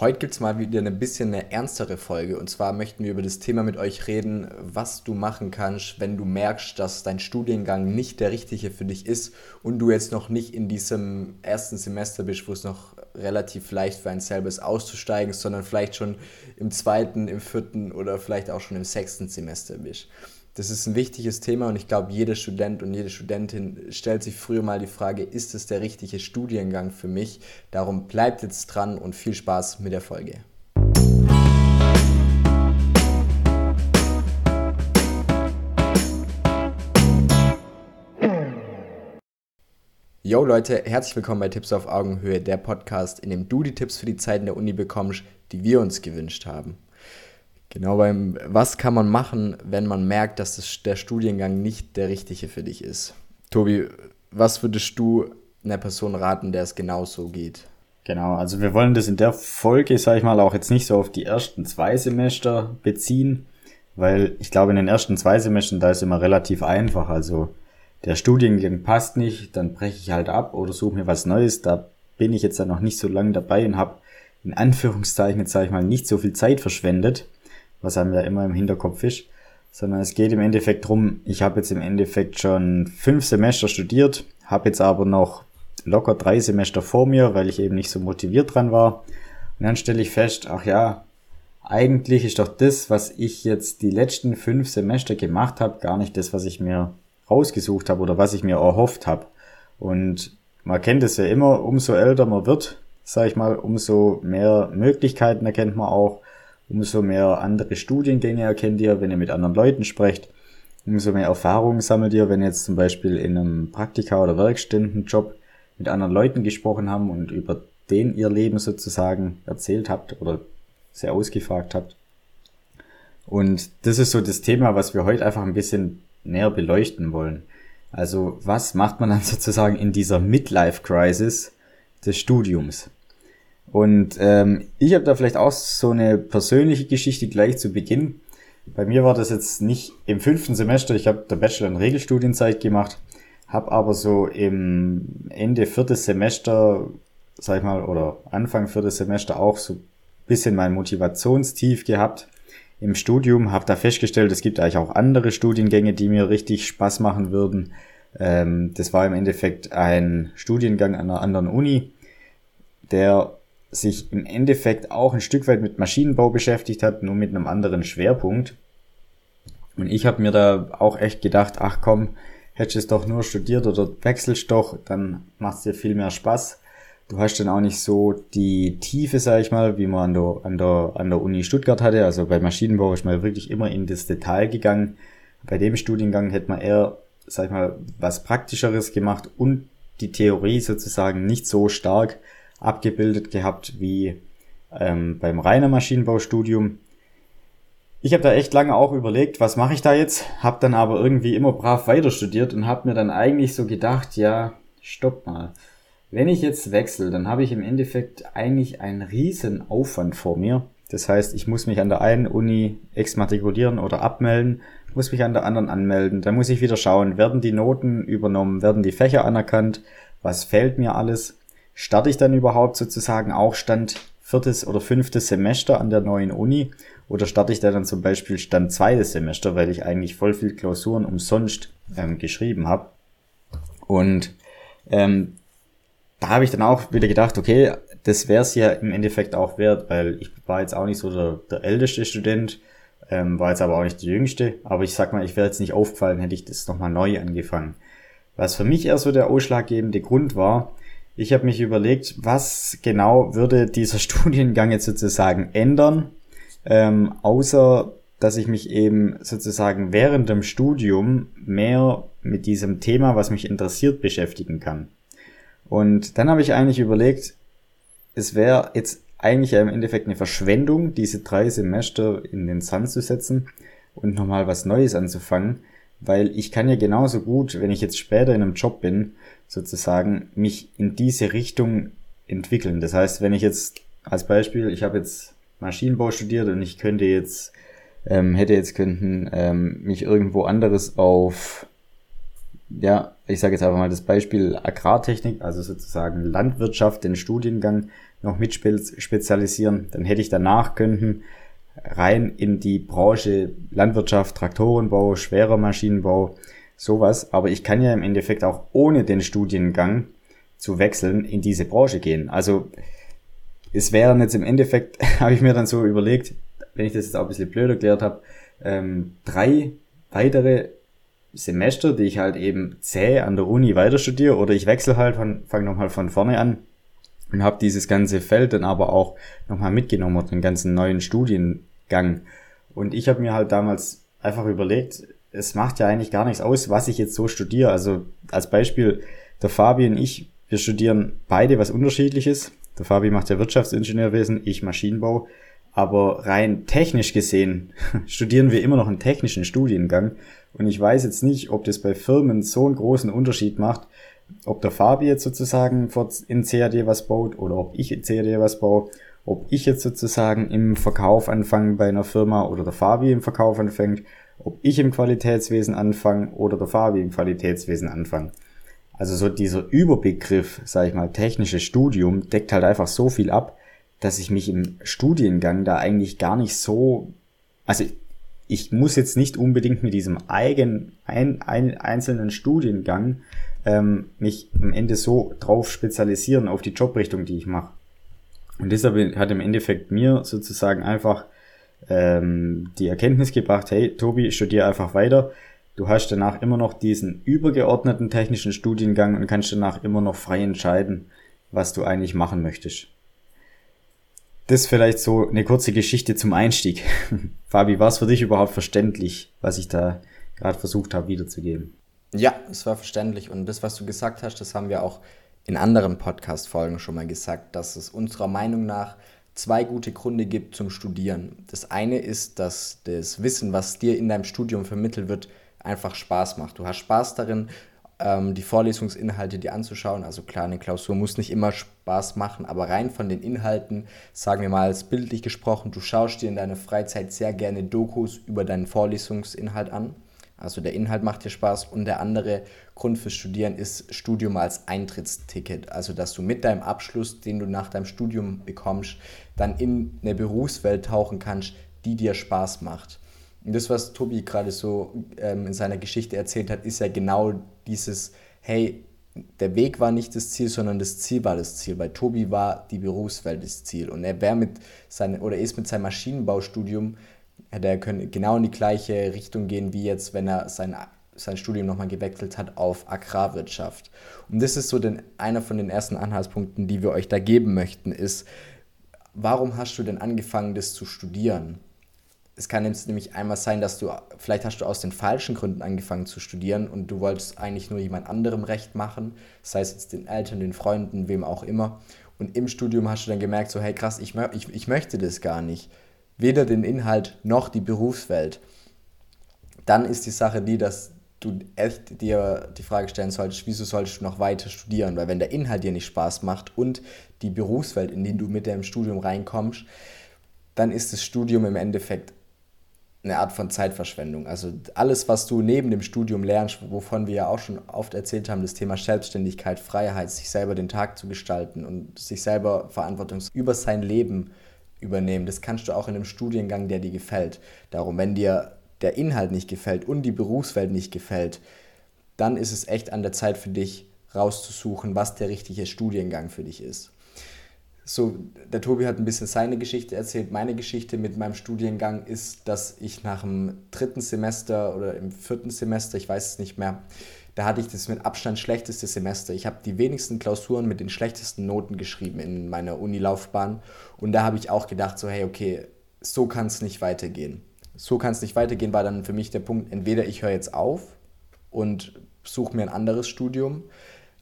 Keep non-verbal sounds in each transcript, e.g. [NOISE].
Heute gibt es mal wieder ein bisschen eine ernstere Folge. Und zwar möchten wir über das Thema mit euch reden, was du machen kannst, wenn du merkst, dass dein Studiengang nicht der richtige für dich ist und du jetzt noch nicht in diesem ersten Semester bist, wo es noch relativ leicht für ein selber ist auszusteigen, sondern vielleicht schon im zweiten, im vierten oder vielleicht auch schon im sechsten Semester bist. Das ist ein wichtiges Thema und ich glaube, jeder Student und jede Studentin stellt sich früher mal die Frage, ist es der richtige Studiengang für mich? Darum bleibt jetzt dran und viel Spaß mit der Folge. Yo Leute, herzlich willkommen bei Tipps auf Augenhöhe, der Podcast, in dem du die Tipps für die Zeiten der Uni bekommst, die wir uns gewünscht haben. Genau beim, was kann man machen, wenn man merkt, dass das, der Studiengang nicht der richtige für dich ist? Tobi, was würdest du einer Person raten, der es genauso geht? Genau, also wir wollen das in der Folge, sage ich mal, auch jetzt nicht so auf die ersten zwei Semester beziehen, weil ich glaube, in den ersten zwei Semestern, da ist immer relativ einfach. Also der Studiengang passt nicht, dann breche ich halt ab oder suche mir was Neues. Da bin ich jetzt dann noch nicht so lange dabei und habe in Anführungszeichen, jetzt sage ich mal, nicht so viel Zeit verschwendet was einem ja immer im Hinterkopf ist, sondern es geht im Endeffekt drum. ich habe jetzt im Endeffekt schon fünf Semester studiert, habe jetzt aber noch locker drei Semester vor mir, weil ich eben nicht so motiviert dran war. Und dann stelle ich fest, ach ja, eigentlich ist doch das, was ich jetzt die letzten fünf Semester gemacht habe, gar nicht das, was ich mir rausgesucht habe oder was ich mir erhofft habe. Und man kennt es ja immer, umso älter man wird, sag ich mal, umso mehr Möglichkeiten erkennt man auch, umso mehr andere Studiengänge erkennt ihr, wenn ihr mit anderen Leuten sprecht, umso mehr Erfahrungen sammelt ihr, wenn ihr jetzt zum Beispiel in einem Praktika- oder Werkstättenjob mit anderen Leuten gesprochen haben und über den ihr Leben sozusagen erzählt habt oder sehr ausgefragt habt. Und das ist so das Thema, was wir heute einfach ein bisschen näher beleuchten wollen. Also was macht man dann [LAUGHS] sozusagen in dieser Midlife-Crisis des Studiums? Und ähm, ich habe da vielleicht auch so eine persönliche Geschichte gleich zu Beginn. Bei mir war das jetzt nicht im fünften Semester, ich habe der Bachelor in Regelstudienzeit gemacht, habe aber so im Ende viertes Semester, sag ich mal, oder Anfang viertes Semester auch so bisschen mein Motivationstief gehabt im Studium, habe da festgestellt, es gibt eigentlich auch andere Studiengänge, die mir richtig Spaß machen würden. Ähm, das war im Endeffekt ein Studiengang an einer anderen Uni, der sich im Endeffekt auch ein Stück weit mit Maschinenbau beschäftigt hat, nur mit einem anderen Schwerpunkt. Und ich habe mir da auch echt gedacht, ach komm, hättest du es doch nur studiert oder wechselst doch, dann macht es dir viel mehr Spaß. Du hast dann auch nicht so die Tiefe, sag ich mal, wie man an der, an der, an der Uni Stuttgart hatte. Also bei Maschinenbau ist man wirklich immer in das Detail gegangen. Bei dem Studiengang hätte man eher, sag ich mal, was Praktischeres gemacht und die Theorie sozusagen nicht so stark abgebildet gehabt wie ähm, beim reiner Maschinenbaustudium. Ich habe da echt lange auch überlegt, was mache ich da jetzt, habe dann aber irgendwie immer brav weiter studiert und habe mir dann eigentlich so gedacht, ja, stopp mal. Wenn ich jetzt wechsle, dann habe ich im Endeffekt eigentlich einen riesen Aufwand vor mir. Das heißt, ich muss mich an der einen Uni exmatrikulieren oder abmelden, muss mich an der anderen anmelden. Dann muss ich wieder schauen, werden die Noten übernommen, werden die Fächer anerkannt, was fehlt mir alles starte ich dann überhaupt sozusagen auch Stand viertes oder fünftes Semester an der neuen Uni oder starte ich da dann zum Beispiel Stand zweites Semester, weil ich eigentlich voll viel Klausuren umsonst ähm, geschrieben habe. Und ähm, da habe ich dann auch wieder gedacht, okay, das wäre es ja im Endeffekt auch wert, weil ich war jetzt auch nicht so der, der älteste Student, ähm, war jetzt aber auch nicht der jüngste, aber ich sag mal, ich wäre jetzt nicht aufgefallen, hätte ich das nochmal neu angefangen. Was für mich eher so der ausschlaggebende Grund war, ich habe mich überlegt, was genau würde dieser [LAUGHS] Studiengang jetzt sozusagen ändern, ähm, außer dass ich mich eben sozusagen während dem Studium mehr mit diesem Thema, was mich interessiert, beschäftigen kann. Und dann habe ich eigentlich überlegt, es wäre jetzt eigentlich im Endeffekt eine Verschwendung, diese drei Semester in den Sand zu setzen und nochmal was Neues anzufangen, weil ich kann ja genauso gut, wenn ich jetzt später in einem Job bin, sozusagen mich in diese Richtung entwickeln. Das heißt, wenn ich jetzt als Beispiel, ich habe jetzt Maschinenbau studiert und ich könnte jetzt, ähm, hätte jetzt könnten ähm, mich irgendwo anderes auf ja, ich sage jetzt einfach mal das Beispiel Agrartechnik, also sozusagen Landwirtschaft, den Studiengang noch mit spezialisieren, dann hätte ich danach könnten rein in die Branche Landwirtschaft, Traktorenbau, schwerer Maschinenbau, sowas. Aber ich kann ja im Endeffekt auch ohne den Studiengang zu wechseln in diese Branche gehen. Also es wären jetzt im Endeffekt, [LAUGHS] habe ich mir dann so überlegt, wenn ich das jetzt auch ein bisschen blöd erklärt habe, ähm, drei weitere Semester, die ich halt eben zäh an der Uni weiter studiere oder ich wechsle halt, von, fange nochmal von vorne an und habe dieses ganze Feld dann aber auch nochmal mitgenommen, den ganzen neuen Studiengang. Und ich habe mir halt damals einfach überlegt, es macht ja eigentlich gar nichts aus, was ich jetzt so studiere. Also als Beispiel, der Fabi und ich, wir studieren beide was unterschiedliches. Der Fabi macht ja Wirtschaftsingenieurwesen, ich Maschinenbau. Aber rein technisch gesehen [LAUGHS] studieren wir immer noch einen technischen Studiengang. Und ich weiß jetzt nicht, ob das bei Firmen so einen großen Unterschied macht, ob der Fabi jetzt sozusagen in CAD was baut oder ob ich in CAD was baue, ob ich jetzt sozusagen im Verkauf anfange bei einer Firma oder der Fabi im Verkauf anfängt, ob ich im Qualitätswesen anfange oder der Fabi im Qualitätswesen anfange. Also so dieser Überbegriff, sag ich mal, technisches Studium deckt halt einfach so viel ab, dass ich mich im Studiengang da eigentlich gar nicht so, also ich muss jetzt nicht unbedingt mit diesem eigenen ein, ein, einzelnen Studiengang ähm, mich am Ende so drauf spezialisieren auf die Jobrichtung, die ich mache. Und deshalb hat im Endeffekt mir sozusagen einfach ähm, die Erkenntnis gebracht, hey Tobi, studier einfach weiter. Du hast danach immer noch diesen übergeordneten technischen Studiengang und kannst danach immer noch frei entscheiden, was du eigentlich machen möchtest. Das vielleicht so eine kurze Geschichte zum Einstieg. [LAUGHS] Fabi, war es für dich überhaupt verständlich, was ich da gerade versucht habe wiederzugeben? Ja, es war verständlich. Und das, was du gesagt hast, das haben wir auch in anderen Podcast-Folgen schon mal gesagt, dass es unserer Meinung nach zwei gute Gründe gibt zum Studieren. Das eine ist, dass das Wissen, was dir in deinem Studium vermittelt wird, einfach Spaß macht. Du hast Spaß darin, ähm, die Vorlesungsinhalte dir anzuschauen. Also klar, eine Klausur muss nicht immer Spaß machen, aber rein von den Inhalten, sagen wir mal bildlich gesprochen, du schaust dir in deiner Freizeit sehr gerne Dokus über deinen Vorlesungsinhalt an. Also der Inhalt macht dir Spaß und der andere Grund fürs Studieren ist Studium als Eintrittsticket. Also dass du mit deinem Abschluss, den du nach deinem Studium bekommst, dann in eine Berufswelt tauchen kannst, die dir Spaß macht. Und das, was Tobi gerade so ähm, in seiner Geschichte erzählt hat, ist ja genau dieses, hey, der Weg war nicht das Ziel, sondern das Ziel war das Ziel. Bei Tobi war die Berufswelt das Ziel. Und er wäre mit seinem, oder ist mit seinem Maschinenbaustudium, hätte er können genau in die gleiche Richtung gehen, wie jetzt, wenn er sein, sein Studium nochmal gewechselt hat auf Agrarwirtschaft. Und das ist so den, einer von den ersten Anhaltspunkten, die wir euch da geben möchten, ist, warum hast du denn angefangen, das zu studieren? es kann jetzt nämlich einmal sein, dass du, vielleicht hast du aus den falschen Gründen angefangen zu studieren und du wolltest eigentlich nur jemand anderem Recht machen, sei es jetzt den Eltern, den Freunden, wem auch immer. Und im Studium hast du dann gemerkt, so, hey krass, ich, ich, ich möchte das gar nicht. Weder den Inhalt noch die Berufswelt. Dann ist die Sache die, dass du echt dir die Frage stellen solltest, wieso solltest du noch weiter studieren? Weil wenn der Inhalt dir nicht Spaß macht und die Berufswelt, in die du mit deinem Studium reinkommst, dann ist das Studium im Endeffekt eine Art von Zeitverschwendung. Also alles, was du neben dem Studium lernst, wovon wir ja auch schon oft erzählt haben, das Thema Selbstständigkeit, Freiheit, sich selber den Tag zu gestalten und sich selber Verantwortung über sein Leben übernehmen, das kannst du auch in einem Studiengang, der dir gefällt. Darum, wenn dir der Inhalt nicht gefällt und die Berufswelt nicht gefällt, dann ist es echt an der Zeit für dich rauszusuchen, was der richtige Studiengang für dich ist so, der Tobi hat ein bisschen seine Geschichte erzählt. Meine Geschichte mit meinem Studiengang ist, dass ich nach dem dritten Semester oder im vierten Semester, ich weiß es nicht mehr, da hatte ich das mit Abstand schlechteste Semester. Ich habe die wenigsten Klausuren mit den schlechtesten Noten geschrieben in meiner Unilaufbahn. Und da habe ich auch gedacht, so, hey, okay, so kann es nicht weitergehen. So kann es nicht weitergehen, war dann für mich der Punkt, entweder ich höre jetzt auf und suche mir ein anderes Studium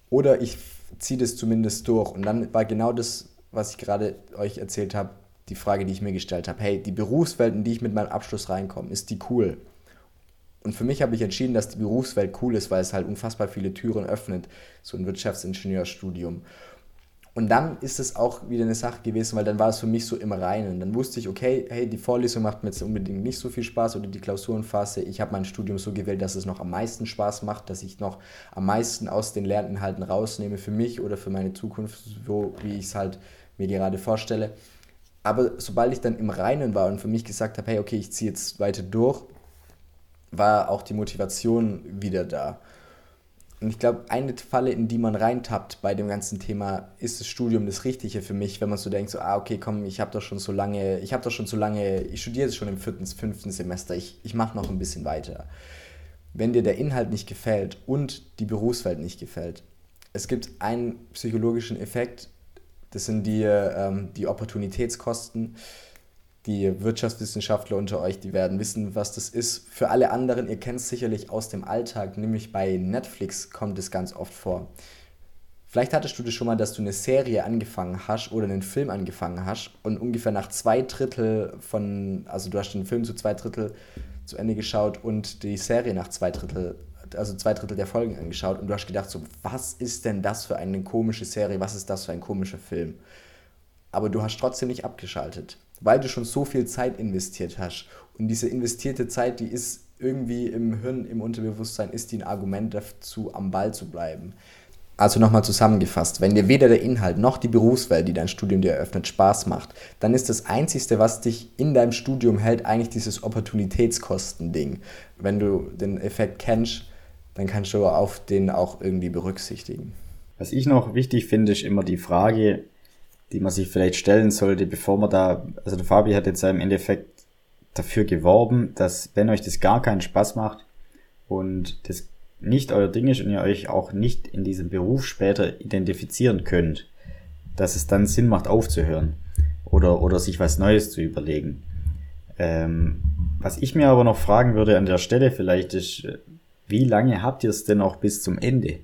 oder ich ziehe das zumindest durch. Und dann war genau das was ich gerade euch erzählt habe, die Frage, die ich mir gestellt habe, hey, die Berufswelt, in die ich mit meinem Abschluss reinkomme, ist die cool? Und für mich habe ich entschieden, dass die Berufswelt cool ist, weil es halt unfassbar viele Türen öffnet, so ein Wirtschaftsingenieurstudium. Und dann ist es auch wieder eine Sache gewesen, weil dann war es für mich so im Reinen. Dann wusste ich, okay, hey, die Vorlesung macht mir jetzt unbedingt nicht so viel Spaß oder die Klausurenphase. Ich habe mein Studium so gewählt, dass es noch am meisten Spaß macht, dass ich noch am meisten aus den Lerninhalten rausnehme für mich oder für meine Zukunft, so wie ich es halt mir gerade vorstelle. Aber sobald ich dann im Reinen war und für mich gesagt habe, hey, okay, ich ziehe jetzt weiter durch, war auch die Motivation wieder da. Und ich glaube, eine Falle, in die man reintappt bei dem ganzen Thema, ist das Studium das Richtige für mich, wenn man so denkt, so, ah, okay, komm, ich habe doch schon so lange, ich habe doch schon so lange, ich studiere jetzt schon im vierten, fünften Semester, ich, ich mache noch ein bisschen weiter. Wenn dir der Inhalt nicht gefällt und die Berufswelt nicht gefällt, es gibt einen psychologischen Effekt, das sind die, ähm, die Opportunitätskosten die Wirtschaftswissenschaftler unter euch, die werden wissen, was das ist. Für alle anderen, ihr kennt es sicherlich aus dem Alltag, nämlich bei Netflix kommt es ganz oft vor. Vielleicht hattest du das schon mal, dass du eine Serie angefangen hast oder einen Film angefangen hast und ungefähr nach zwei Drittel von, also du hast den Film zu zwei Drittel zu Ende geschaut und die Serie nach zwei Drittel, also zwei Drittel der Folgen angeschaut und du hast gedacht so, was ist denn das für eine komische Serie, was ist das für ein komischer Film? Aber du hast trotzdem nicht abgeschaltet weil du schon so viel Zeit investiert hast. Und diese investierte Zeit, die ist irgendwie im Hirn, im Unterbewusstsein, ist die ein Argument dazu, am Ball zu bleiben. Also nochmal zusammengefasst, wenn dir weder der Inhalt noch die Berufswelt, die dein Studium dir eröffnet, Spaß macht, dann ist das Einzige, was dich in deinem Studium hält, eigentlich dieses Opportunitätskosten-Ding. Wenn du den Effekt kennst, dann kannst du auf den auch irgendwie berücksichtigen. Was ich noch wichtig finde, ist immer die Frage, die man sich vielleicht stellen sollte, bevor man da, also der Fabi hat jetzt im Endeffekt dafür geworben, dass wenn euch das gar keinen Spaß macht und das nicht euer Ding ist und ihr euch auch nicht in diesem Beruf später identifizieren könnt, dass es dann Sinn macht aufzuhören oder, oder sich was Neues zu überlegen. Ähm, was ich mir aber noch fragen würde an der Stelle vielleicht ist, wie lange habt ihr es denn auch bis zum Ende?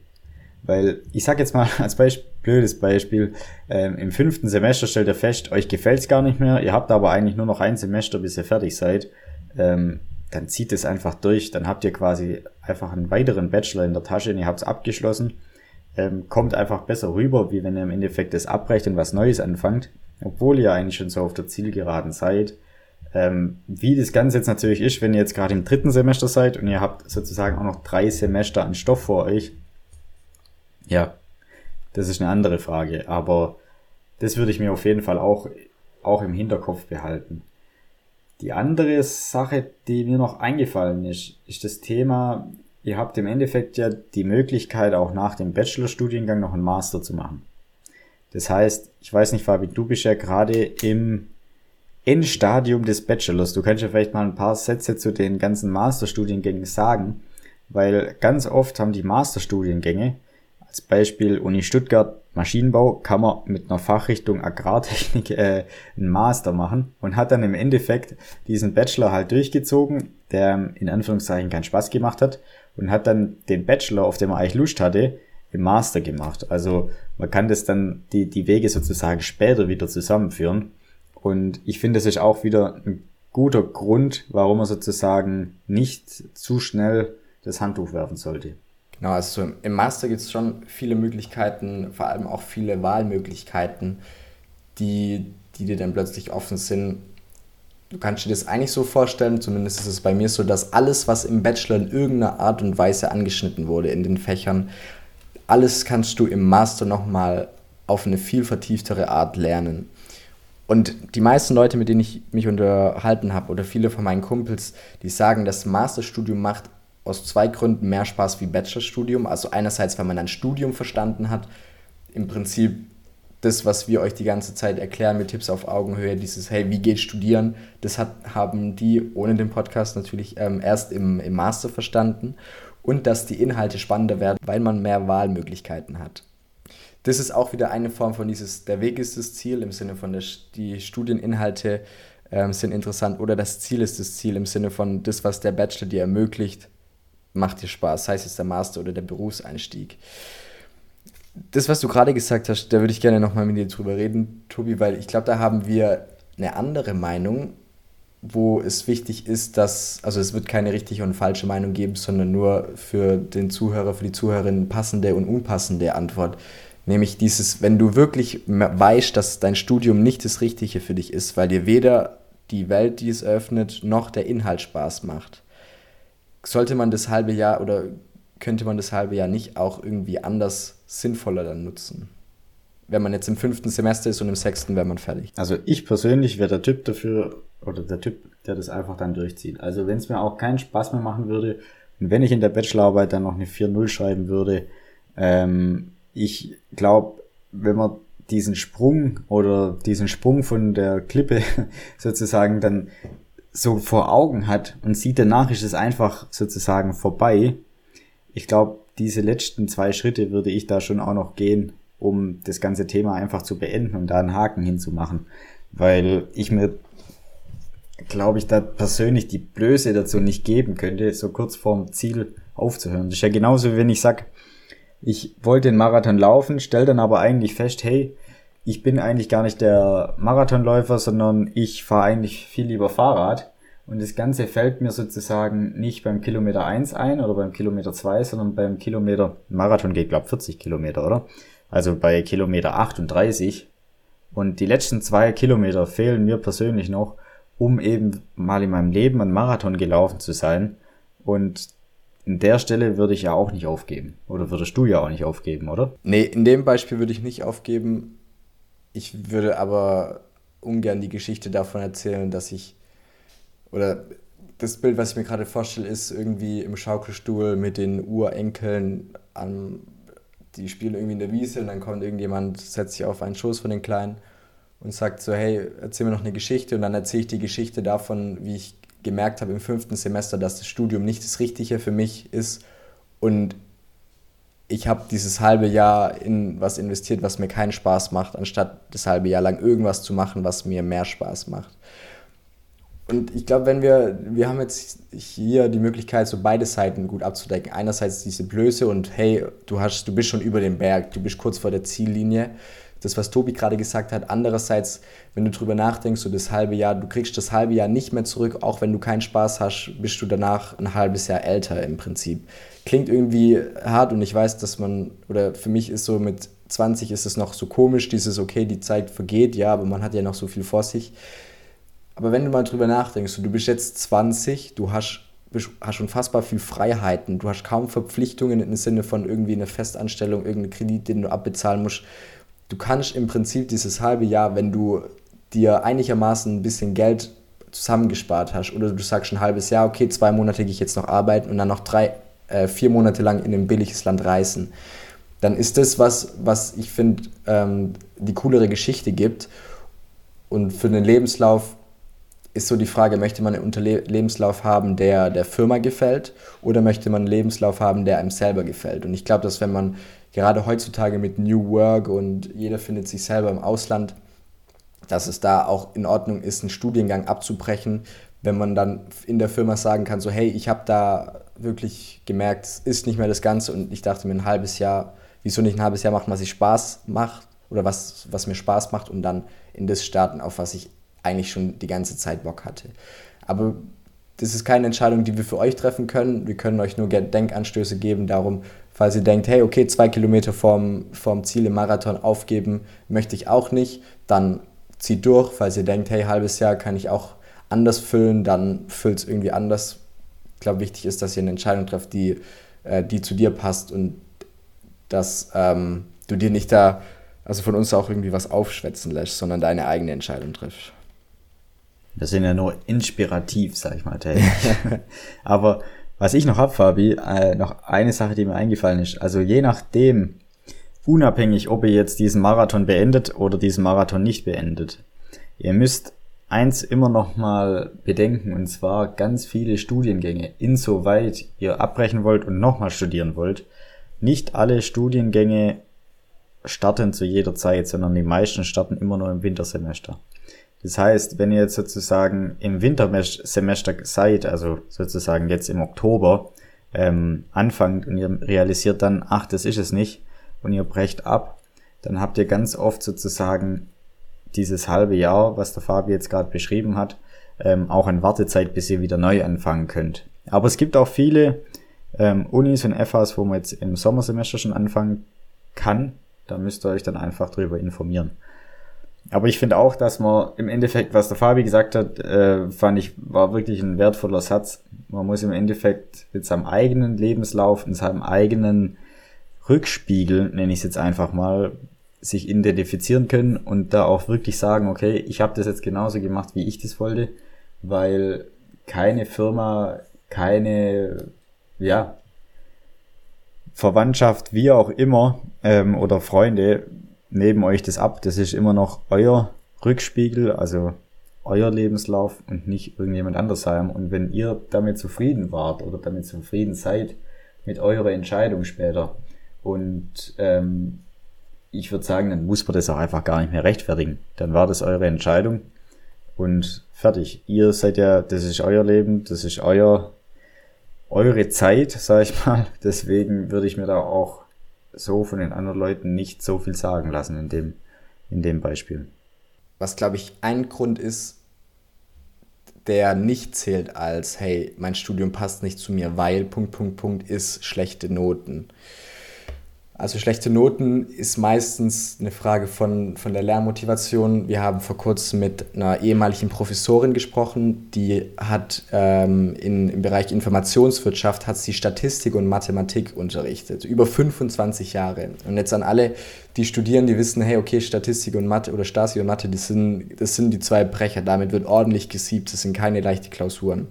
Weil ich sag jetzt mal [LAUGHS] als Beispiel, blödes Beispiel, ähm, im fünften Semester stellt ihr fest, euch gefällt's gar nicht mehr, ihr habt aber eigentlich nur noch ein Semester, bis ihr fertig seid, ähm, dann zieht es einfach durch, dann habt ihr quasi einfach einen weiteren Bachelor in der Tasche und ihr habt's abgeschlossen, ähm, kommt einfach besser rüber, wie wenn ihr im Endeffekt das abbrecht und was Neues anfangt, obwohl ihr eigentlich schon so auf der Zielgeraden seid. Ähm, wie das Ganze jetzt natürlich ist, wenn ihr jetzt gerade im dritten Semester seid und ihr habt sozusagen auch noch drei Semester an Stoff vor euch, ja, das ist eine andere Frage, aber das würde ich mir auf jeden Fall auch, auch im Hinterkopf behalten. Die andere Sache, die mir noch eingefallen ist, ist das Thema, ihr habt im Endeffekt ja die Möglichkeit, auch nach dem Bachelorstudiengang noch einen Master zu machen. Das heißt, ich weiß nicht, Fabi, du bist ja gerade im Endstadium des Bachelors. Du kannst ja vielleicht mal ein paar Sätze zu den ganzen Masterstudiengängen sagen, weil ganz oft haben die Masterstudiengänge als Beispiel Uni Stuttgart Maschinenbau kann man mit einer Fachrichtung Agrartechnik äh, einen Master machen und hat dann im Endeffekt diesen Bachelor halt durchgezogen, der in Anführungszeichen keinen Spaß gemacht hat und hat dann den Bachelor, auf den man eigentlich Lust hatte, im Master gemacht. Also man kann das dann die, die Wege sozusagen später wieder zusammenführen. Und ich finde, das ist auch wieder ein guter Grund, warum man sozusagen nicht zu schnell das Handtuch werfen sollte. Genau, also im Master gibt es schon viele Möglichkeiten, vor allem auch viele Wahlmöglichkeiten, die, die dir dann plötzlich offen sind. Du kannst dir das eigentlich so vorstellen, zumindest ist es bei mir so, dass alles, was im Bachelor in irgendeiner Art und Weise angeschnitten wurde in den Fächern, alles kannst du im Master nochmal auf eine viel vertieftere Art lernen. Und die meisten Leute, mit denen ich mich unterhalten habe, oder viele von meinen Kumpels, die sagen, das Masterstudium macht aus zwei Gründen mehr Spaß wie Bachelorstudium. Also einerseits, weil man ein Studium verstanden hat, im Prinzip das, was wir euch die ganze Zeit erklären mit Tipps auf Augenhöhe, dieses, hey, wie geht studieren, das hat, haben die ohne den Podcast natürlich ähm, erst im, im Master verstanden. Und dass die Inhalte spannender werden, weil man mehr Wahlmöglichkeiten hat. Das ist auch wieder eine Form von dieses, der Weg ist das Ziel im Sinne von, der, die Studieninhalte ähm, sind interessant oder das Ziel ist das Ziel im Sinne von das, was der Bachelor dir ermöglicht, macht dir Spaß, sei es der Master oder der Berufseinstieg. Das, was du gerade gesagt hast, da würde ich gerne nochmal mit dir drüber reden, Tobi, weil ich glaube, da haben wir eine andere Meinung, wo es wichtig ist, dass, also es wird keine richtige und falsche Meinung geben, sondern nur für den Zuhörer, für die Zuhörerin passende und unpassende Antwort. Nämlich dieses, wenn du wirklich weißt, dass dein Studium nicht das Richtige für dich ist, weil dir weder die Welt, die es eröffnet, noch der Inhalt Spaß macht, sollte man das halbe Jahr oder könnte man das halbe Jahr nicht auch irgendwie anders sinnvoller dann nutzen? Wenn man jetzt im fünften Semester ist und im sechsten wäre man fertig. Also ich persönlich wäre der Typ dafür, oder der Typ, der das einfach dann durchzieht. Also wenn es mir auch keinen Spaß mehr machen würde und wenn ich in der Bachelorarbeit dann noch eine 4-0 schreiben würde, ähm, ich glaube, wenn man diesen Sprung oder diesen Sprung von der Klippe [LAUGHS] sozusagen dann so vor Augen hat und sieht, danach ist es einfach sozusagen vorbei. Ich glaube, diese letzten zwei Schritte würde ich da schon auch noch gehen, um das ganze Thema einfach zu beenden und da einen Haken hinzumachen. Weil ich mir, glaube ich, da persönlich die Blöße dazu nicht geben könnte, so kurz vorm Ziel aufzuhören. Das ist ja genauso, wenn ich sag, ich wollte den Marathon laufen, stell dann aber eigentlich fest, hey, ich bin eigentlich gar nicht der Marathonläufer, sondern ich fahre eigentlich viel lieber Fahrrad. Und das Ganze fällt mir sozusagen nicht beim Kilometer 1 ein oder beim Kilometer 2, sondern beim Kilometer, Marathon geht, glaube 40 Kilometer, oder? Also bei Kilometer 38. Und die letzten zwei Kilometer fehlen mir persönlich noch, um eben mal in meinem Leben einen Marathon gelaufen zu sein. Und in der Stelle würde ich ja auch nicht aufgeben. Oder würdest du ja auch nicht aufgeben, oder? Nee, in dem Beispiel würde ich nicht aufgeben. Ich würde aber ungern die Geschichte davon erzählen, dass ich. Oder das Bild, was ich mir gerade vorstelle, ist irgendwie im Schaukelstuhl mit den Urenkeln an. Die spielen irgendwie in der Wiese und dann kommt irgendjemand, setzt sich auf einen Schoß von den Kleinen und sagt so: Hey, erzähl mir noch eine Geschichte. Und dann erzähle ich die Geschichte davon, wie ich gemerkt habe im fünften Semester, dass das Studium nicht das Richtige für mich ist und ich habe dieses halbe Jahr in was investiert, was mir keinen Spaß macht, anstatt das halbe Jahr lang irgendwas zu machen, was mir mehr Spaß macht. Und ich glaube, wenn wir, wir haben jetzt hier die Möglichkeit, so beide Seiten gut abzudecken. Einerseits diese Blöße und hey, du hast, du bist schon über dem Berg, du bist kurz vor der Ziellinie das, was Tobi gerade gesagt hat. Andererseits, wenn du drüber nachdenkst, so das halbe Jahr, du kriegst das halbe Jahr nicht mehr zurück, auch wenn du keinen Spaß hast, bist du danach ein halbes Jahr älter im Prinzip. Klingt irgendwie hart und ich weiß, dass man, oder für mich ist so mit 20 ist es noch so komisch, dieses, okay, die Zeit vergeht, ja, aber man hat ja noch so viel vor sich. Aber wenn du mal drüber nachdenkst, du bist jetzt 20, du hast hast unfassbar viel Freiheiten, du hast kaum Verpflichtungen im Sinne von irgendwie eine Festanstellung, irgendeinen Kredit, den du abbezahlen musst du kannst im Prinzip dieses halbe Jahr, wenn du dir einigermaßen ein bisschen Geld zusammengespart hast oder du sagst ein halbes Jahr, okay, zwei Monate gehe ich jetzt noch arbeiten und dann noch drei, äh, vier Monate lang in ein billiges Land reisen, dann ist das was, was ich finde, ähm, die coolere Geschichte gibt. Und für den Lebenslauf ist so die Frage, möchte man einen Unterle Lebenslauf haben, der der Firma gefällt oder möchte man einen Lebenslauf haben, der einem selber gefällt? Und ich glaube, dass wenn man gerade heutzutage mit New Work und jeder findet sich selber im Ausland, dass es da auch in Ordnung ist, einen Studiengang abzubrechen, wenn man dann in der Firma sagen kann, so hey, ich habe da wirklich gemerkt, es ist nicht mehr das Ganze und ich dachte mir ein halbes Jahr, wieso nicht ein halbes Jahr machen, was ich Spaß macht oder was, was mir Spaß macht und dann in das starten, auf was ich eigentlich schon die ganze Zeit Bock hatte. Aber das ist keine Entscheidung, die wir für euch treffen können. Wir können euch nur Denkanstöße geben darum, falls ihr denkt, hey, okay, zwei Kilometer vorm, vorm Ziel im Marathon aufgeben möchte ich auch nicht, dann zieht durch. Falls ihr denkt, hey, halbes Jahr kann ich auch anders füllen, dann füllt es irgendwie anders. Ich glaube, wichtig ist, dass ihr eine Entscheidung trefft, die, äh, die zu dir passt und dass ähm, du dir nicht da, also von uns auch irgendwie was aufschwätzen lässt, sondern deine eigene Entscheidung triffst. Wir sind ja nur inspirativ, sag ich mal, [LAUGHS] Aber was ich noch hab, Fabi, äh, noch eine Sache, die mir eingefallen ist. Also je nachdem, unabhängig, ob ihr jetzt diesen Marathon beendet oder diesen Marathon nicht beendet, ihr müsst eins immer noch mal bedenken, und zwar ganz viele Studiengänge, insoweit ihr abbrechen wollt und nochmal studieren wollt. Nicht alle Studiengänge starten zu jeder Zeit, sondern die meisten starten immer nur im Wintersemester. Das heißt, wenn ihr jetzt sozusagen im Wintersemester seid, also sozusagen jetzt im Oktober, ähm, anfangt und ihr realisiert dann, ach, das ist es nicht, und ihr brecht ab, dann habt ihr ganz oft sozusagen dieses halbe Jahr, was der Fabi jetzt gerade beschrieben hat, ähm, auch eine Wartezeit, bis ihr wieder neu anfangen könnt. Aber es gibt auch viele ähm, Unis und FAs, wo man jetzt im Sommersemester schon anfangen kann, Da müsst ihr euch dann einfach drüber informieren. Aber ich finde auch, dass man im Endeffekt, was der Fabi gesagt hat, äh, fand ich, war wirklich ein wertvoller Satz. Man muss im Endeffekt mit seinem eigenen Lebenslauf, in seinem eigenen Rückspiegel, nenne ich es jetzt einfach mal, sich identifizieren können und da auch wirklich sagen, okay, ich habe das jetzt genauso gemacht, wie ich das wollte, weil keine Firma, keine, ja, Verwandtschaft, wie auch immer, ähm, oder Freunde neben euch das ab. Das ist immer noch euer Rückspiegel, also euer Lebenslauf und nicht irgendjemand anders sein. Und wenn ihr damit zufrieden wart oder damit zufrieden seid mit eurer Entscheidung später und ähm, ich würde sagen, dann muss man das auch einfach gar nicht mehr rechtfertigen. Dann war das eure Entscheidung und fertig. Ihr seid ja, das ist euer Leben, das ist euer, eure Zeit, sag ich mal. Deswegen würde ich mir da auch so von den anderen Leuten nicht so viel sagen lassen in dem, in dem Beispiel. Was, glaube ich, ein Grund ist, der nicht zählt als, hey, mein Studium passt nicht zu mir, weil, Punkt, Punkt, Punkt, ist schlechte Noten. Also schlechte Noten ist meistens eine Frage von, von der Lernmotivation. Wir haben vor kurzem mit einer ehemaligen Professorin gesprochen, die hat ähm, in, im Bereich Informationswirtschaft hat sie Statistik und Mathematik unterrichtet, über 25 Jahre. Und jetzt an alle, die studieren, die wissen, hey, okay, Statistik und Mathe oder Stasi und Mathe, das sind, das sind die zwei Brecher, damit wird ordentlich gesiebt, das sind keine leichten Klausuren.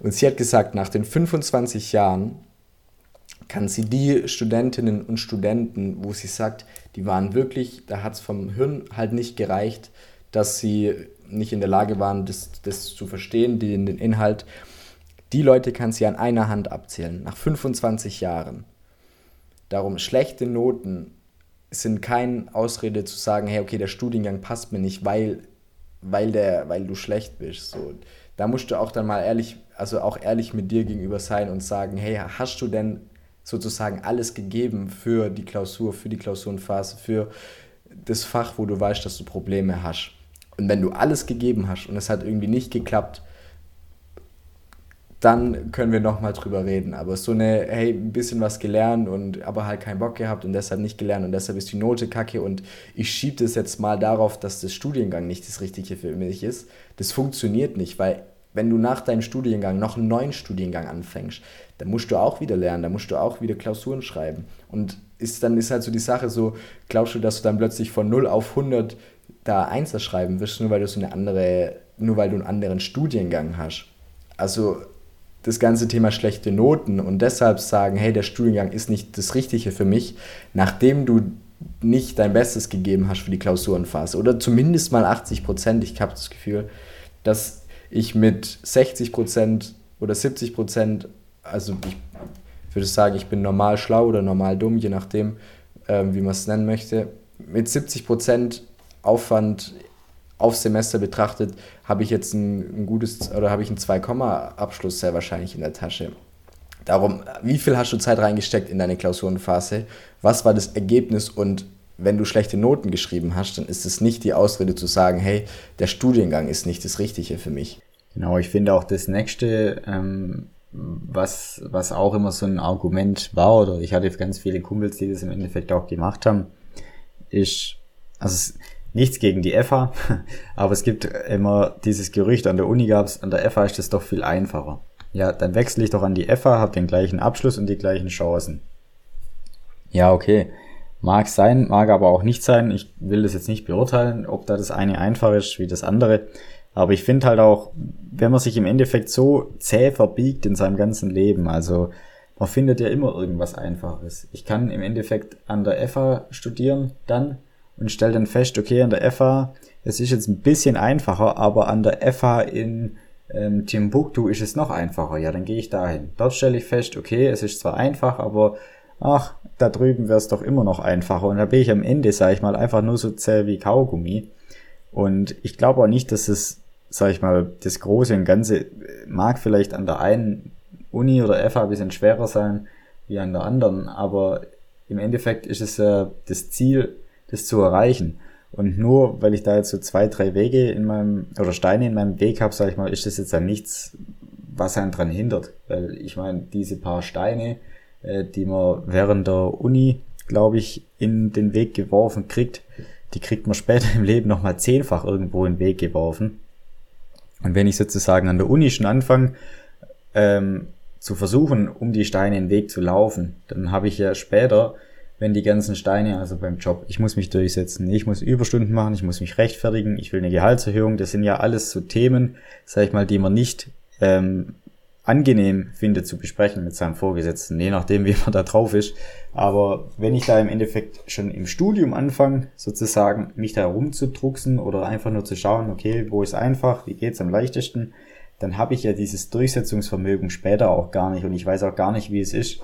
Und sie hat gesagt, nach den 25 Jahren kann sie die Studentinnen und Studenten, wo sie sagt, die waren wirklich, da hat es vom Hirn halt nicht gereicht, dass sie nicht in der Lage waren, das, das zu verstehen, den, den Inhalt. Die Leute kann sie an einer Hand abzählen, nach 25 Jahren. Darum, schlechte Noten sind keine Ausrede zu sagen, hey, okay, der Studiengang passt mir nicht, weil, weil, der, weil du schlecht bist. So, da musst du auch dann mal ehrlich, also auch ehrlich mit dir gegenüber sein und sagen, hey, hast du denn sozusagen alles gegeben für die Klausur, für die Klausurenphase, für das Fach, wo du weißt, dass du Probleme hast. Und wenn du alles gegeben hast und es hat irgendwie nicht geklappt, dann können wir nochmal drüber reden. Aber so eine, hey, ein bisschen was gelernt und aber halt keinen Bock gehabt und deshalb nicht gelernt und deshalb ist die Note kacke und ich schiebe das jetzt mal darauf, dass das Studiengang nicht das Richtige für mich ist. Das funktioniert nicht, weil wenn du nach deinem Studiengang noch einen neuen Studiengang anfängst, dann musst du auch wieder lernen, dann musst du auch wieder Klausuren schreiben. Und ist, dann ist halt so die Sache so, glaubst du, dass du dann plötzlich von 0 auf 100 da Einser schreiben wirst, nur weil du so eine andere, nur weil du einen anderen Studiengang hast. Also das ganze Thema schlechte Noten und deshalb sagen, hey, der Studiengang ist nicht das Richtige für mich, nachdem du nicht dein Bestes gegeben hast für die Klausurenphase oder zumindest mal 80 Prozent. Ich habe das Gefühl, dass ich mit 60 Prozent oder 70 Prozent, also ich würde sagen, ich bin normal schlau oder normal dumm, je nachdem, ähm, wie man es nennen möchte, mit 70 Prozent Aufwand auf Semester betrachtet, habe ich jetzt ein, ein gutes oder habe ich einen 2-Abschluss sehr wahrscheinlich in der Tasche. Darum, wie viel hast du Zeit reingesteckt in deine Klausurenphase? Was war das Ergebnis und wenn du schlechte Noten geschrieben hast, dann ist es nicht die Ausrede zu sagen, hey, der Studiengang ist nicht das Richtige für mich. Genau, ich finde auch das nächste, ähm, was, was auch immer so ein Argument war, oder ich hatte ganz viele Kumpels, die das im Endeffekt auch gemacht haben, ist, also nichts gegen die FH, [LAUGHS] aber es gibt immer dieses Gerücht, an der Uni gab es, an der FH ist das doch viel einfacher. Ja, dann wechsle ich doch an die FH, habe den gleichen Abschluss und die gleichen Chancen. Ja, okay. Mag sein, mag aber auch nicht sein. Ich will das jetzt nicht beurteilen, ob da das eine einfach ist wie das andere. Aber ich finde halt auch, wenn man sich im Endeffekt so zäh verbiegt in seinem ganzen Leben, also man findet ja immer irgendwas Einfaches. Ich kann im Endeffekt an der FA studieren dann und stelle dann fest, okay, an der FA, es ist jetzt ein bisschen einfacher, aber an der FA in ähm, Timbuktu ist es noch einfacher. Ja, dann gehe ich dahin. Dort stelle ich fest, okay, es ist zwar einfach, aber ach, da drüben wäre es doch immer noch einfacher. Und da bin ich am Ende, sage ich mal, einfach nur so zäh wie Kaugummi. Und ich glaube auch nicht, dass es, sage ich mal, das Große und Ganze mag vielleicht an der einen Uni oder FH ein bisschen schwerer sein wie an der anderen, aber im Endeffekt ist es äh, das Ziel, das zu erreichen. Und nur weil ich da jetzt so zwei, drei Wege in meinem, oder Steine in meinem Weg habe, sage ich mal, ist das jetzt dann nichts, was einen dran hindert. Weil ich meine, diese paar Steine, äh, die man während der Uni glaube ich, in den Weg geworfen kriegt, die kriegt man später im Leben nochmal zehnfach irgendwo in den Weg geworfen. Und wenn ich sozusagen an der Uni schon anfange, ähm, zu versuchen, um die Steine in den Weg zu laufen, dann habe ich ja später, wenn die ganzen Steine, also beim Job, ich muss mich durchsetzen, ich muss Überstunden machen, ich muss mich rechtfertigen, ich will eine Gehaltserhöhung, das sind ja alles so Themen, sag ich mal, die man nicht ähm, angenehm finde zu besprechen mit seinem Vorgesetzten, je nachdem, [LAUGHS] wie man da drauf ist. Aber wenn ich da im Endeffekt schon im Studium anfange, sozusagen mich da rumzudrucksen oder einfach nur zu schauen, okay, wo ist einfach, wie geht's am leichtesten, dann habe ich ja dieses Durchsetzungsvermögen später auch gar nicht und ich weiß auch gar nicht, wie es ist,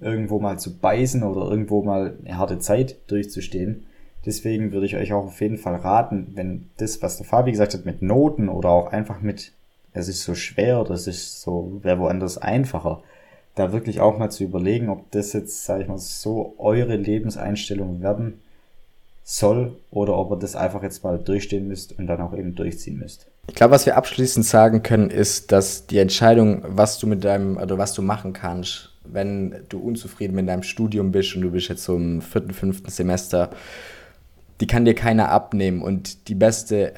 irgendwo mal zu beißen oder irgendwo mal eine harte Zeit durchzustehen. Deswegen würde ich euch auch auf jeden Fall raten, wenn das, was der Fabi gesagt hat, mit Noten oder auch einfach mit, es ist so schwer, das ist so, wäre woanders einfacher, da wirklich auch mal zu überlegen, ob das jetzt, sage ich mal, so eure Lebenseinstellung werden soll oder ob ihr das einfach jetzt mal durchstehen müsst und dann auch eben durchziehen müsst. Ich glaube, was wir abschließend sagen können, ist, dass die Entscheidung, was du mit deinem oder was du machen kannst, wenn du unzufrieden mit deinem Studium bist und du bist jetzt so im vierten, fünften Semester, die kann dir keiner abnehmen und die beste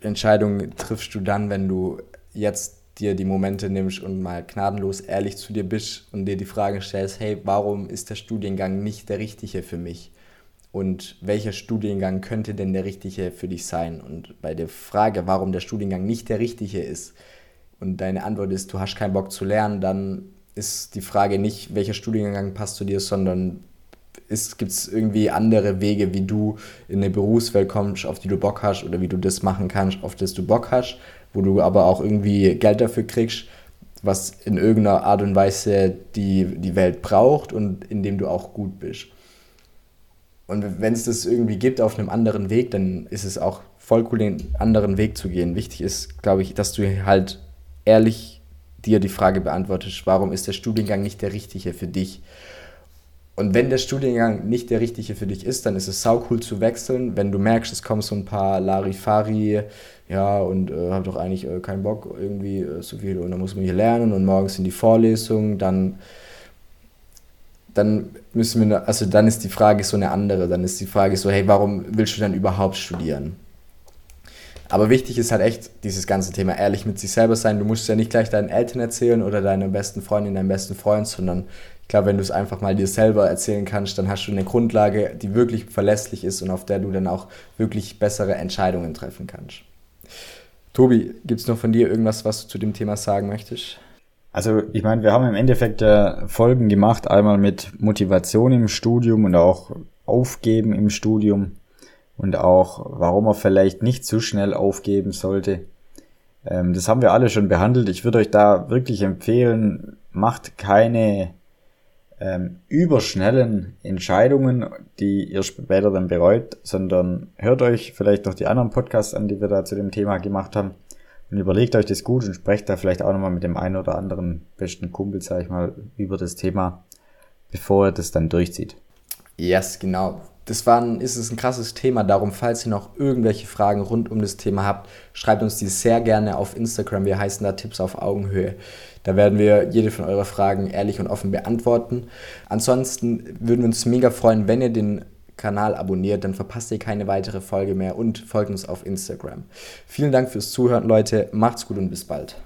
Entscheidung triffst du dann, wenn du jetzt dir die Momente nimmst und mal gnadenlos ehrlich zu dir bist und dir die Frage stellst, hey, warum ist der Studiengang nicht der richtige für mich? und welcher Studiengang könnte denn der richtige für dich sein? Und bei der Frage, warum der Studiengang nicht der richtige ist und deine Antwort ist, du hast keinen Bock zu lernen, dann ist die Frage nicht, welcher Studiengang passt zu dir, sondern gibt es irgendwie andere Wege, wie du in eine Berufswelt kommst, auf die du Bock hast oder wie du das machen kannst, auf das du Bock hast, wo du aber auch irgendwie Geld dafür kriegst, was in irgendeiner Art und Weise die, die Welt braucht und in dem du auch gut bist. Und wenn es das irgendwie gibt auf einem anderen Weg, dann ist es auch voll cool, den anderen Weg zu gehen. Wichtig ist, glaube ich, dass du halt ehrlich dir die Frage beantwortest, warum ist der Studiengang nicht der richtige für dich? Und wenn der Studiengang nicht der richtige für dich ist, dann ist es sau cool zu wechseln. Wenn du merkst, es kommen so ein paar Larifari, ja, und äh, hab doch eigentlich äh, keinen Bock irgendwie äh, so viel und dann muss man hier lernen und morgens sind die Vorlesungen, dann dann müssen wir, also dann ist die Frage so eine andere. Dann ist die Frage so, hey, warum willst du dann überhaupt studieren? Aber wichtig ist halt echt dieses ganze Thema ehrlich mit sich selber sein. Du musst ja nicht gleich deinen Eltern erzählen oder deiner besten Freundin, deinem besten Freund, sondern glaube, wenn du es einfach mal dir selber erzählen kannst, dann hast du eine Grundlage, die wirklich verlässlich ist und auf der du dann auch wirklich bessere Entscheidungen treffen kannst. Tobi, gibt es noch von dir irgendwas, was du zu dem Thema sagen möchtest? Also ich meine, wir haben im Endeffekt äh, Folgen gemacht, einmal mit Motivation im Studium und auch Aufgeben im Studium und auch, warum man vielleicht nicht zu schnell aufgeben sollte. Ähm, das haben wir alle schon behandelt. Ich würde euch da wirklich empfehlen, macht keine ähm, überschnellen Entscheidungen, die ihr später dann bereut, sondern hört euch vielleicht noch die anderen Podcasts an, die wir da zu dem Thema gemacht haben und überlegt euch das gut und sprecht da vielleicht auch nochmal mit dem einen oder anderen besten Kumpel, sag ich mal, über das Thema, bevor er das dann durchzieht. Yes, genau. Das war ein, ist es ein krasses Thema. Darum, falls ihr noch irgendwelche Fragen rund um das Thema habt, schreibt uns die sehr gerne auf Instagram. Wir heißen da Tipps auf Augenhöhe. Da werden wir jede von euren Fragen ehrlich und offen beantworten. Ansonsten würden wir uns mega freuen, wenn ihr den Kanal abonniert, dann verpasst ihr keine weitere Folge mehr und folgt uns auf Instagram. Vielen Dank fürs Zuhören, Leute. Macht's gut und bis bald.